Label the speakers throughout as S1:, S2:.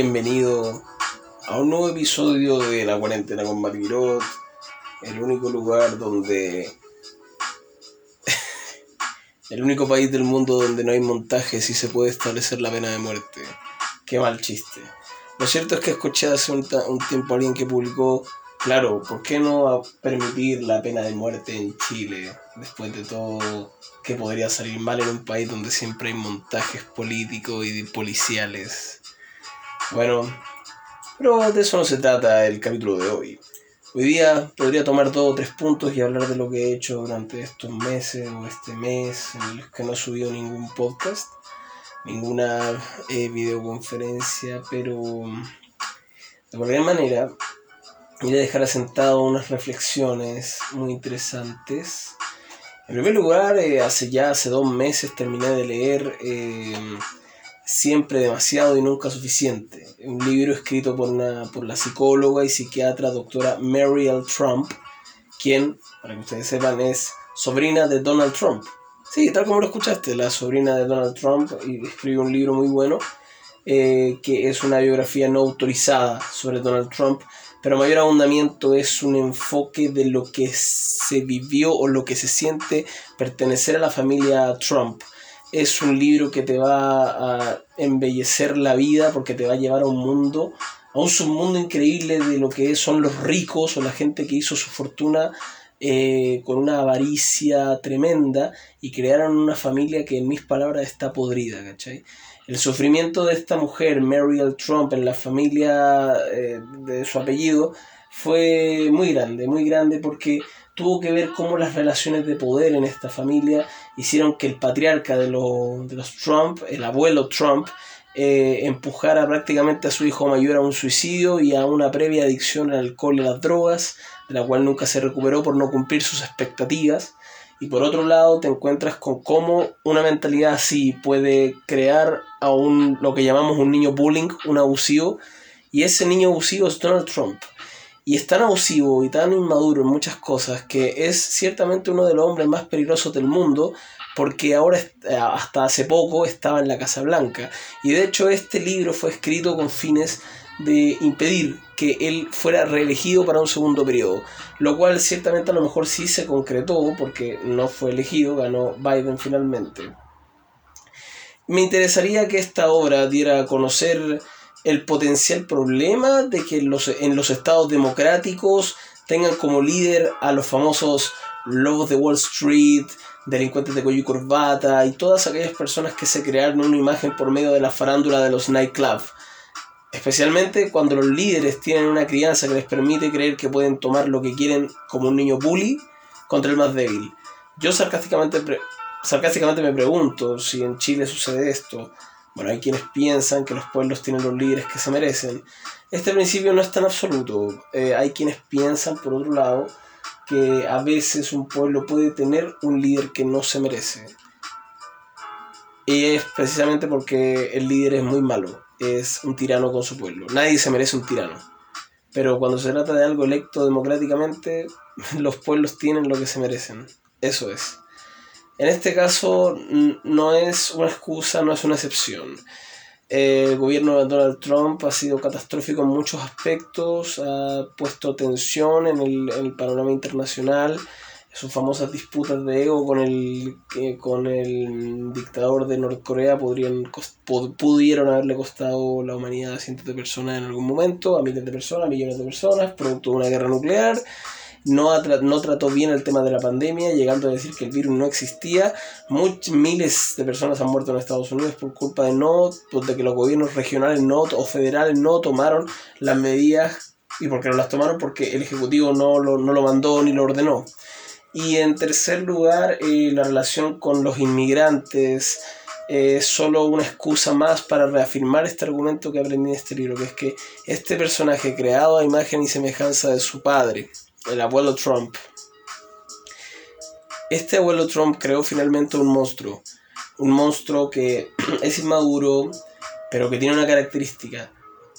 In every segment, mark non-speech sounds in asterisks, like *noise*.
S1: Bienvenido a un nuevo episodio de La Cuarentena con Marguerite, el único lugar donde. *laughs* el único país del mundo donde no hay montajes y se puede establecer la pena de muerte. Qué mal chiste. Lo cierto es que escuché hace un, un tiempo a alguien que publicó Claro, ¿por qué no permitir la pena de muerte en Chile después de todo que podría salir mal en un país donde siempre hay montajes políticos y policiales? Bueno, pero de eso no se trata el capítulo de hoy. Hoy día podría tomar dos o tres puntos y hablar de lo que he hecho durante estos meses o este mes en el que no he subido ningún podcast, ninguna eh, videoconferencia, pero de cualquier manera voy a dejar asentado unas reflexiones muy interesantes. En primer lugar, eh, hace ya hace dos meses terminé de leer eh, Siempre demasiado y nunca suficiente, un libro escrito por, una, por la psicóloga y psiquiatra doctora Mariel Trump, quien, para que ustedes sepan, es sobrina de Donald Trump. Sí, tal como lo escuchaste, la sobrina de Donald Trump y escribió un libro muy bueno eh, que es una biografía no autorizada sobre Donald Trump pero mayor abundamiento es un enfoque de lo que se vivió o lo que se siente pertenecer a la familia Trump. Es un libro que te va a embellecer la vida porque te va a llevar a un mundo, a un submundo increíble de lo que son los ricos o la gente que hizo su fortuna eh, con una avaricia tremenda y crearon una familia que en mis palabras está podrida, ¿cachai? El sufrimiento de esta mujer, Mariel Trump, en la familia eh, de su apellido, fue muy grande, muy grande porque tuvo que ver cómo las relaciones de poder en esta familia hicieron que el patriarca de, de los Trump, el abuelo Trump, eh, empujara prácticamente a su hijo mayor a un suicidio y a una previa adicción al alcohol y las drogas, de la cual nunca se recuperó por no cumplir sus expectativas y por otro lado te encuentras con cómo una mentalidad así puede crear a un, lo que llamamos un niño bullying, un abusivo, y ese niño abusivo es Donald Trump. Y es tan abusivo y tan inmaduro en muchas cosas que es ciertamente uno de los hombres más peligrosos del mundo porque ahora hasta hace poco estaba en la Casa Blanca. Y de hecho este libro fue escrito con fines de impedir que él fuera reelegido para un segundo periodo, lo cual ciertamente a lo mejor sí se concretó porque no fue elegido, ganó Biden finalmente. Me interesaría que esta obra diera a conocer el potencial problema de que los, en los estados democráticos tengan como líder a los famosos lobos de Wall Street, delincuentes de cuello y corbata y todas aquellas personas que se crearon una imagen por medio de la farándula de los nightclubs Especialmente cuando los líderes tienen una crianza que les permite creer que pueden tomar lo que quieren como un niño bully contra el más débil. Yo sarcásticamente, sarcásticamente me pregunto si en Chile sucede esto. Bueno, hay quienes piensan que los pueblos tienen los líderes que se merecen. Este principio no es tan absoluto. Eh, hay quienes piensan, por otro lado, que a veces un pueblo puede tener un líder que no se merece. Y es precisamente porque el líder es muy malo es un tirano con su pueblo. Nadie se merece un tirano. Pero cuando se trata de algo electo democráticamente, *laughs* los pueblos tienen lo que se merecen. Eso es. En este caso no es una excusa, no es una excepción. El gobierno de Donald Trump ha sido catastrófico en muchos aspectos, ha puesto tensión en el, panorama internacional sus famosas disputas de ego con el, con el dictador de Norcorea podrían, pudieron haberle costado la humanidad a cientos de personas en algún momento, a miles de personas, a millones de personas, producto de una guerra nuclear. No, no trató bien el tema de la pandemia, llegando a decir que el virus no existía. Muchos, miles de personas han muerto en Estados Unidos por culpa de no, pues, de que los gobiernos regionales no o federales no tomaron las medidas. ¿Y por qué no las tomaron? Porque el Ejecutivo no lo, no lo mandó ni lo ordenó. Y en tercer lugar, eh, la relación con los inmigrantes es solo una excusa más para reafirmar este argumento que aprendí en este libro, que es que este personaje creado a imagen y semejanza de su padre, el abuelo Trump, este abuelo Trump creó finalmente un monstruo, un monstruo que *clears throat* es inmaduro, pero que tiene una característica,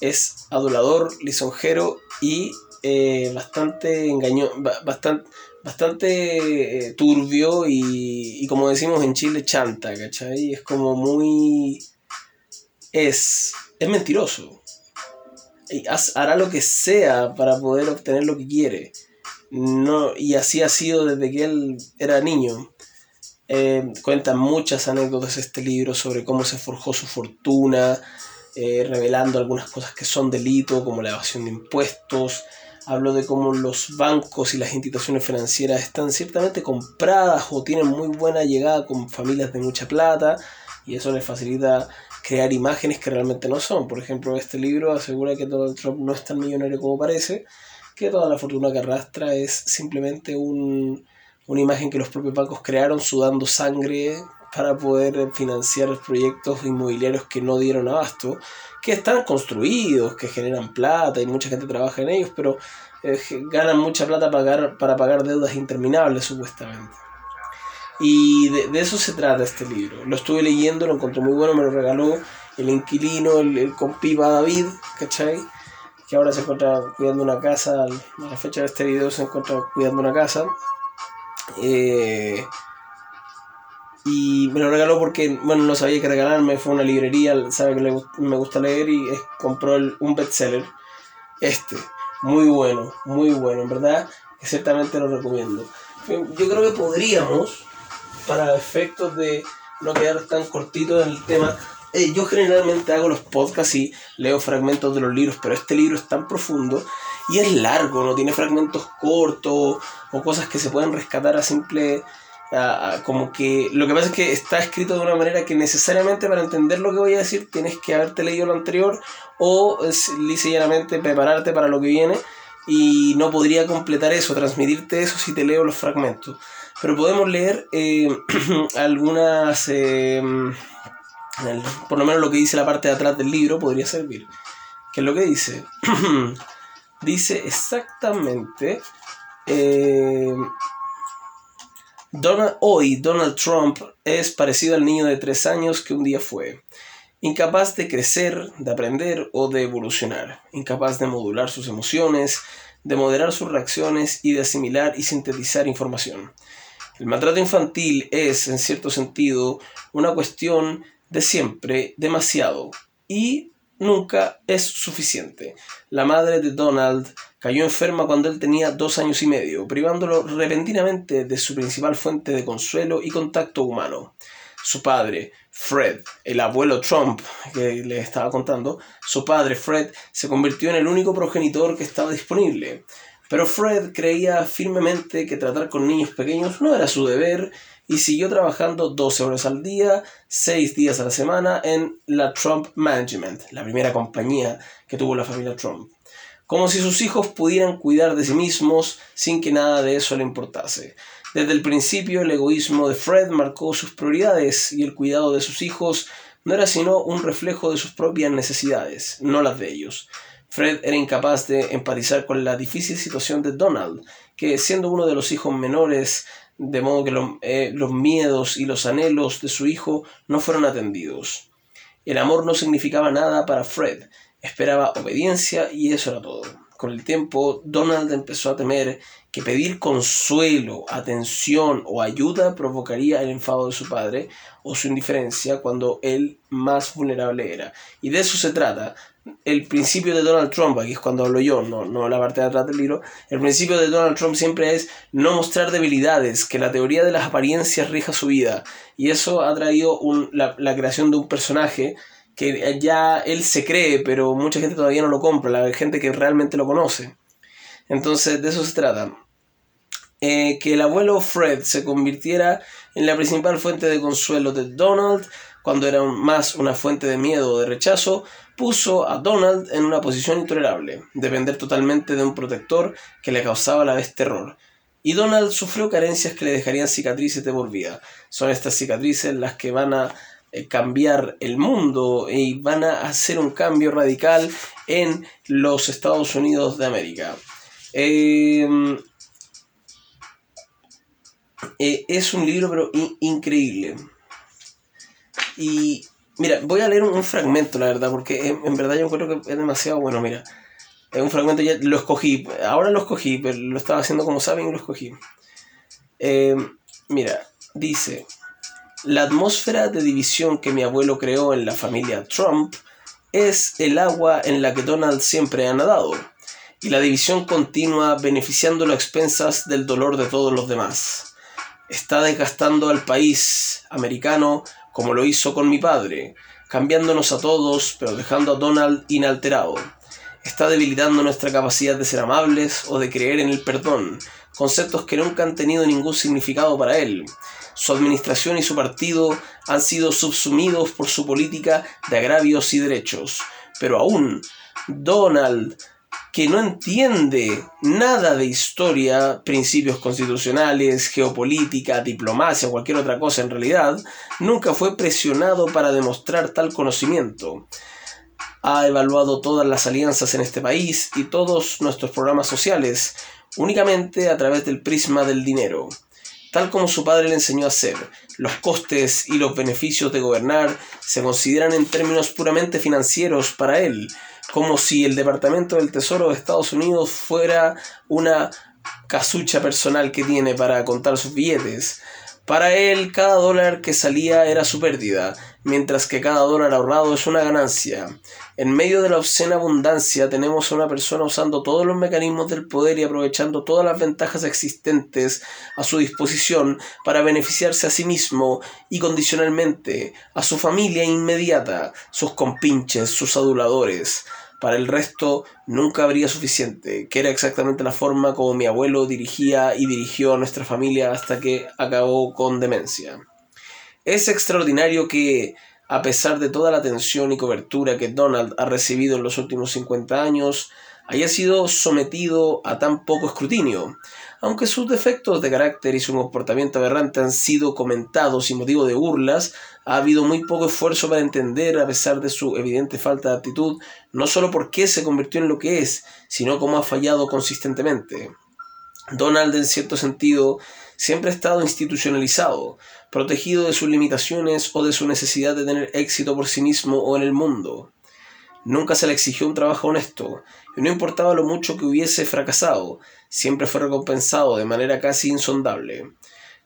S1: es adulador, lisonjero y eh, bastante engaño, bastante, bastante eh, turbio y, y, como decimos en Chile, chanta, ¿cachai? Es como muy... Es, es mentiroso. Y hará lo que sea para poder obtener lo que quiere. No, y así ha sido desde que él era niño. Eh, cuenta muchas anécdotas este libro sobre cómo se forjó su fortuna, eh, revelando algunas cosas que son delito, como la evasión de impuestos. Hablo de cómo los bancos y las instituciones financieras están ciertamente compradas o tienen muy buena llegada con familias de mucha plata y eso les facilita crear imágenes que realmente no son. Por ejemplo, este libro asegura que Donald Trump no es tan millonario como parece, que toda la fortuna que arrastra es simplemente un, una imagen que los propios bancos crearon sudando sangre para poder financiar proyectos inmobiliarios que no dieron abasto, que están construidos, que generan plata y mucha gente trabaja en ellos, pero eh, ganan mucha plata para pagar, para pagar deudas interminables supuestamente. Y de, eso se trata este libro. Lo estuve leyendo, lo encontré muy bueno, me lo regaló el inquilino, el, el compipa David, ¿cachai? Que ahora se encuentra cuidando una casa, a la fecha de este video se encuentra cuidando una casa. Eh, y me lo regaló porque, bueno, no sabía qué regalarme, fue una librería, sabe que me gusta leer y compró un bestseller. Este, muy bueno, muy bueno, en verdad, ciertamente lo recomiendo. Yo creo que podríamos, para efectos de no quedar tan cortito en el tema, eh, yo generalmente hago los podcasts y leo fragmentos de los libros, pero este libro es tan profundo y es largo, no tiene fragmentos cortos o cosas que se pueden rescatar a simple como que lo que pasa es que está escrito de una manera que necesariamente para entender lo que voy a decir tienes que haberte leído lo anterior o llanamente prepararte para lo que viene y no podría completar eso, transmitirte eso si te leo los fragmentos. Pero podemos leer eh, *clears throat* algunas, eh, por lo menos lo que dice la parte de atrás del libro podría servir. ¿Qué es lo que dice? *clears throat* dice exactamente... Eh, Donald, hoy Donald Trump es parecido al niño de tres años que un día fue. Incapaz de crecer, de aprender o de evolucionar. Incapaz de modular sus emociones, de moderar sus reacciones y de asimilar y sintetizar información. El maltrato infantil es, en cierto sentido, una cuestión de siempre, demasiado y nunca es suficiente. La madre de Donald cayó enferma cuando él tenía dos años y medio, privándolo repentinamente de su principal fuente de consuelo y contacto humano. Su padre, Fred, el abuelo Trump que le estaba contando, su padre, Fred, se convirtió en el único progenitor que estaba disponible. Pero Fred creía firmemente que tratar con niños pequeños no era su deber y siguió trabajando 12 horas al día, 6 días a la semana en la Trump Management, la primera compañía que tuvo la familia Trump. Como si sus hijos pudieran cuidar de sí mismos sin que nada de eso le importase. Desde el principio el egoísmo de Fred marcó sus prioridades y el cuidado de sus hijos no era sino un reflejo de sus propias necesidades, no las de ellos. Fred era incapaz de empatizar con la difícil situación de Donald, que siendo uno de los hijos menores, de modo que eh, los miedos y los anhelos de su hijo no fueron atendidos. El amor no significaba nada para Fred, esperaba obediencia y eso era todo. Con el tiempo, Donald empezó a temer que pedir consuelo, atención o ayuda provocaría el enfado de su padre o su indiferencia cuando él más vulnerable era. Y de eso se trata. El principio de Donald Trump, aquí es cuando hablo yo, no, no la parte de atrás del libro, el principio de Donald Trump siempre es no mostrar debilidades, que la teoría de las apariencias rija su vida. Y eso ha traído la, la creación de un personaje que ya él se cree, pero mucha gente todavía no lo compra, la gente que realmente lo conoce. Entonces, de eso se trata. Eh, que el abuelo Fred se convirtiera en la principal fuente de consuelo de Donald, cuando era más una fuente de miedo o de rechazo, puso a Donald en una posición intolerable, depender totalmente de un protector que le causaba a la vez terror. Y Donald sufrió carencias que le dejarían cicatrices de por vida. Son estas cicatrices las que van a cambiar el mundo y van a hacer un cambio radical en los Estados Unidos de América. Em, eh, es un libro pero increíble. Y mira, voy a leer un, fragmento, la verdad, porque en, verdad yo creo que es demasiado bueno. Mira, es un fragmento, ya lo escogí, ahora lo escogí, pero lo estaba haciendo como saben y lo escogí. Eh, mira, dice, la atmósfera de división que mi abuelo creó en la familia Trump es el agua en la que Donald siempre ha nadado, y la división continua beneficiándolo a expensas del dolor de todos los demás. Está desgastando al país americano como lo hizo con mi padre, cambiándonos a todos, pero dejando a Donald inalterado. Está debilitando nuestra capacidad de ser amables o de creer en el perdón, conceptos que nunca han tenido ningún significado para él. Su administración y su partido han sido subsumidos por su política de agravios y derechos. Pero aún, Donald, que no entiende nada de historia, principios constitucionales, geopolítica, diplomacia o cualquier otra cosa en realidad, nunca fue presionado para demostrar tal conocimiento. Ha evaluado todas las alianzas en este país y todos nuestros programas sociales únicamente a través del prisma del dinero tal como su padre le enseñó a hacer. Los costes y los beneficios de gobernar se consideran en términos puramente financieros para él, como si el Departamento del Tesoro de Estados Unidos fuera una casucha personal que tiene para contar sus billetes. Para él, cada dólar que salía era su pérdida, mientras que cada dólar ahorrado es una ganancia. En medio de la obscena abundancia tenemos a una persona usando todos los mecanismos del poder y aprovechando todas las ventajas existentes a su disposición para beneficiarse a sí mismo y condicionalmente a su familia inmediata, sus compinches, sus aduladores. Para el resto nunca habría suficiente, que era exactamente la forma como mi abuelo dirigía y dirigió a nuestra familia hasta que acabó con demencia. Es extraordinario que, a pesar de toda la atención y cobertura que Donald ha recibido en los últimos 50 años, haya sido sometido a tan poco escrutinio. Aunque sus defectos de carácter y su comportamiento aberrante han sido comentados y motivo de burlas, ha habido muy poco esfuerzo para entender, a pesar de su evidente falta de actitud, no solo por qué se convirtió en lo que es, sino cómo ha fallado consistentemente. Donald, en cierto sentido, siempre ha estado institucionalizado, protegido de sus limitaciones o de su necesidad de tener éxito por sí mismo o en el mundo. Nunca se le exigió un trabajo honesto, y no importaba lo mucho que hubiese fracasado, siempre fue recompensado de manera casi insondable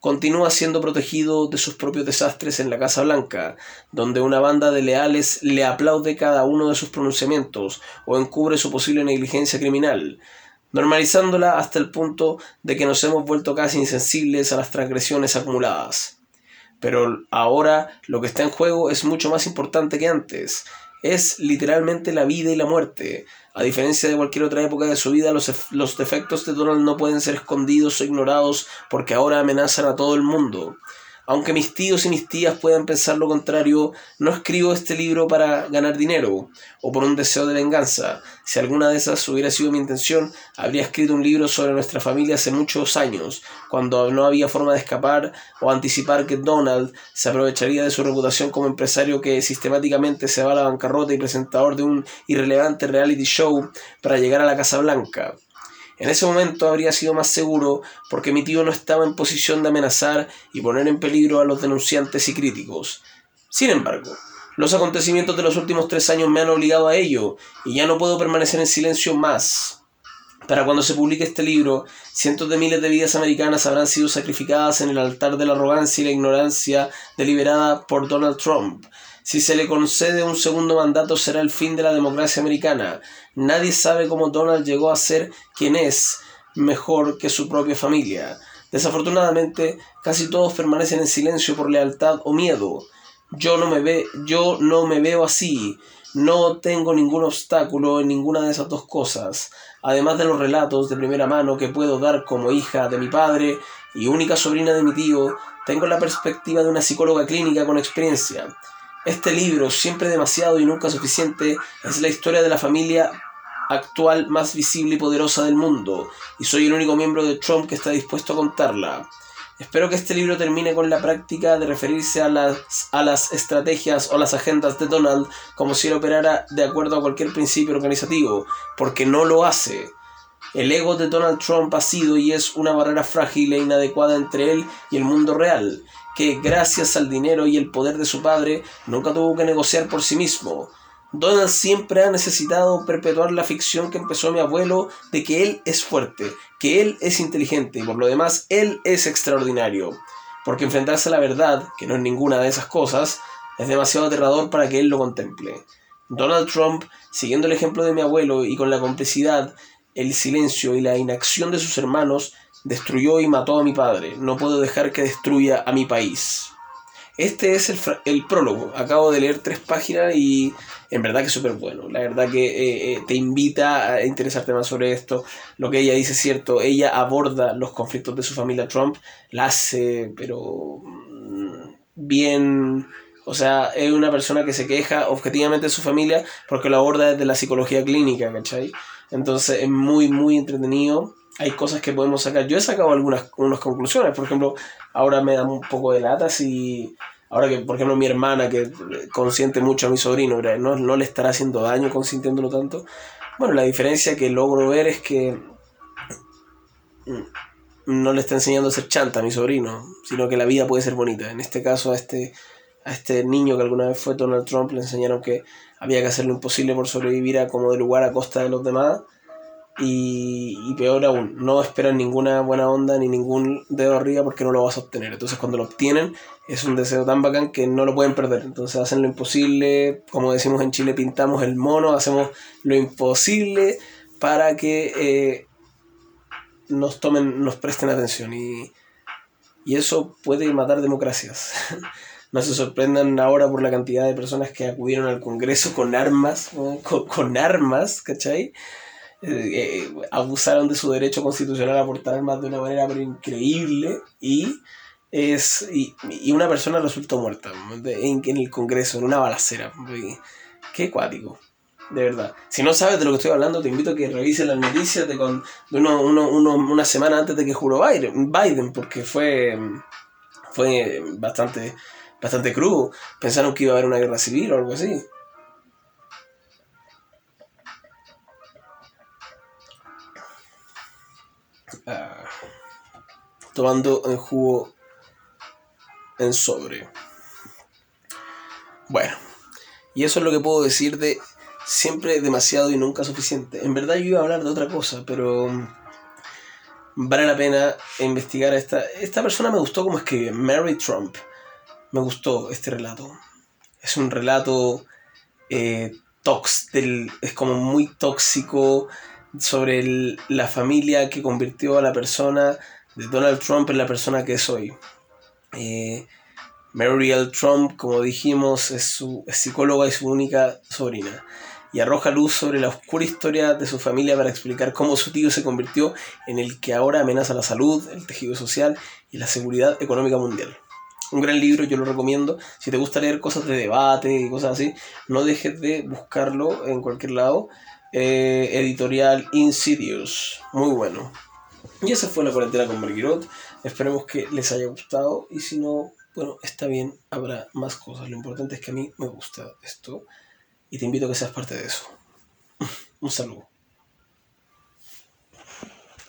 S1: continúa siendo protegido de sus propios desastres en la Casa Blanca, donde una banda de leales le aplaude cada uno de sus pronunciamientos o encubre su posible negligencia criminal, normalizándola hasta el punto de que nos hemos vuelto casi insensibles a las transgresiones acumuladas. Pero ahora lo que está en juego es mucho más importante que antes. Es literalmente la vida y la muerte, a diferencia de cualquier otra época de su vida, los, los defectos de Donald no pueden ser escondidos o ignorados porque ahora amenazan a todo el mundo. Aunque mis tíos y mis tías puedan pensar lo contrario, no escribo este libro para ganar dinero o por un deseo de venganza. Si alguna de esas hubiera sido mi intención, habría escrito un libro sobre nuestra familia hace muchos años, cuando no había forma de escapar o anticipar que Donald se aprovecharía de su reputación como empresario que sistemáticamente se va a la bancarrota y presentador de un irrelevante reality show para llegar a la Casa Blanca. En ese momento habría sido más seguro porque mi tío no estaba en posición de amenazar y poner en peligro a los denunciantes y críticos. Sin embargo, los acontecimientos de los últimos tres años me han obligado a ello y ya no puedo permanecer en silencio más. Para cuando se publique este libro, cientos de miles de vidas americanas habrán sido sacrificadas en el altar de la arrogancia y la ignorancia deliberada por Donald Trump. Si se le concede un segundo mandato será el fin de la democracia americana. Nadie sabe cómo Donald llegó a ser quien es, mejor que su propia familia. Desafortunadamente, casi todos permanecen en silencio por lealtad o miedo. Yo no me veo así. No tengo ningún obstáculo en ninguna de esas dos cosas, además de los relatos de primera mano que puedo dar como hija de mi padre y única sobrina de mi tío, tengo la perspectiva de una psicóloga clínica con experiencia. Este libro, siempre demasiado y nunca suficiente, es la historia de la familia actual más visible y poderosa del mundo, y soy el único miembro de Trump que está dispuesto a contarla. Espero que este libro termine con la práctica de referirse a las, a las estrategias o las agendas de Donald como si él operara de acuerdo a cualquier principio organizativo, porque no lo hace. El ego de Donald Trump ha sido y es una barrera frágil e inadecuada entre él y el mundo real, que gracias al dinero y el poder de su padre nunca tuvo que negociar por sí mismo. Donald siempre ha necesitado perpetuar la ficción que empezó mi abuelo de que él es fuerte, que él es inteligente y por lo demás él es extraordinario. Porque enfrentarse a la verdad, que no es ninguna de esas cosas, es demasiado aterrador para que él lo contemple. Donald Trump, siguiendo el ejemplo de mi abuelo y con la complicidad, el silencio y la inacción de sus hermanos, destruyó y mató a mi padre. No puedo dejar que destruya a mi país. Este es el, prólogo. Acabo de leer tres páginas y en verdad que es súper bueno. La verdad que eh, eh, te invita a interesarte más sobre esto. Lo que ella dice es cierto. Ella aborda los conflictos de su familia Trump. La hace, pero mm, bien... O sea, es una persona que se queja objetivamente de su familia porque lo aborda desde la psicología clínica, ¿cachai? Entonces es muy, muy entretenido hay cosas que podemos sacar. Yo he sacado algunas, algunas conclusiones, por ejemplo, ahora me da un poco de lata si, ahora que, por ejemplo, mi hermana, que consiente mucho a mi sobrino, no, no le estará haciendo daño consintiéndolo tanto. Bueno, la diferencia que logro ver es que no le está enseñando a ser chanta a mi sobrino, sino que la vida puede ser bonita. En este caso, a este, a este niño que alguna vez fue Donald Trump, le enseñaron que había que hacer lo imposible por sobrevivir a como de lugar a costa de los demás y, peor aún, no esperan ninguna buena onda ni ningún dedo arriba porque no lo vas a obtener. Entonces cuando lo obtienen es un deseo tan bacán que no lo pueden perder. Entonces hacen lo imposible, como decimos en Chile, pintamos el mono, hacemos lo imposible para que eh, nos tomen, nos presten atención. Y, y eso puede matar democracias. *laughs* no se sorprendan ahora por la cantidad de personas que acudieron al Congreso con armas, *laughs* con, con armas, ¿cachai? Eh, abusaron de su derecho constitucional a portar armas de una manera pero increíble y es y, una persona resultó muerta en, en, el Congreso, en una balacera. Qué cuático, de verdad. Si no sabes de lo que estoy hablando, te invito a que revises las noticias de, con, uno, uno, uno, una semana antes de que juró Biden, Biden porque fue, fue bastante, bastante crudo. Pensaron que iba a haber una guerra civil o algo así. Tomando el jugo en sobre. Bueno, y eso es lo que puedo decir de siempre demasiado y nunca suficiente. En verdad yo iba a hablar de otra cosa, pero vale la pena investigar a esta. Esta persona me gustó como escribe, Mary Trump. Me gustó este relato. Es un relato eh, tox, del, es como muy tóxico, sobre la familia que convirtió a la persona de Donald Trump en la persona que es hoy. Eh, Mary L. Trump, como dijimos, es su psicóloga y su única sobrina. Y arroja luz sobre la oscura historia de su familia para explicar cómo su tío se convirtió en el que ahora amenaza la salud, el tejido social y la seguridad económica mundial. Un gran libro, yo lo recomiendo. Si te gusta leer cosas de debate y cosas así, no dejes de buscarlo en cualquier lado. Eh, editorial Insidious. Muy bueno. Y esa fue la cuarentena con Marguerite. Esperemos que les haya gustado. Y si no, bueno, está bien, habrá más cosas. Lo importante es que a mí me gusta esto. Y te invito a que seas parte de eso. *laughs* Un saludo.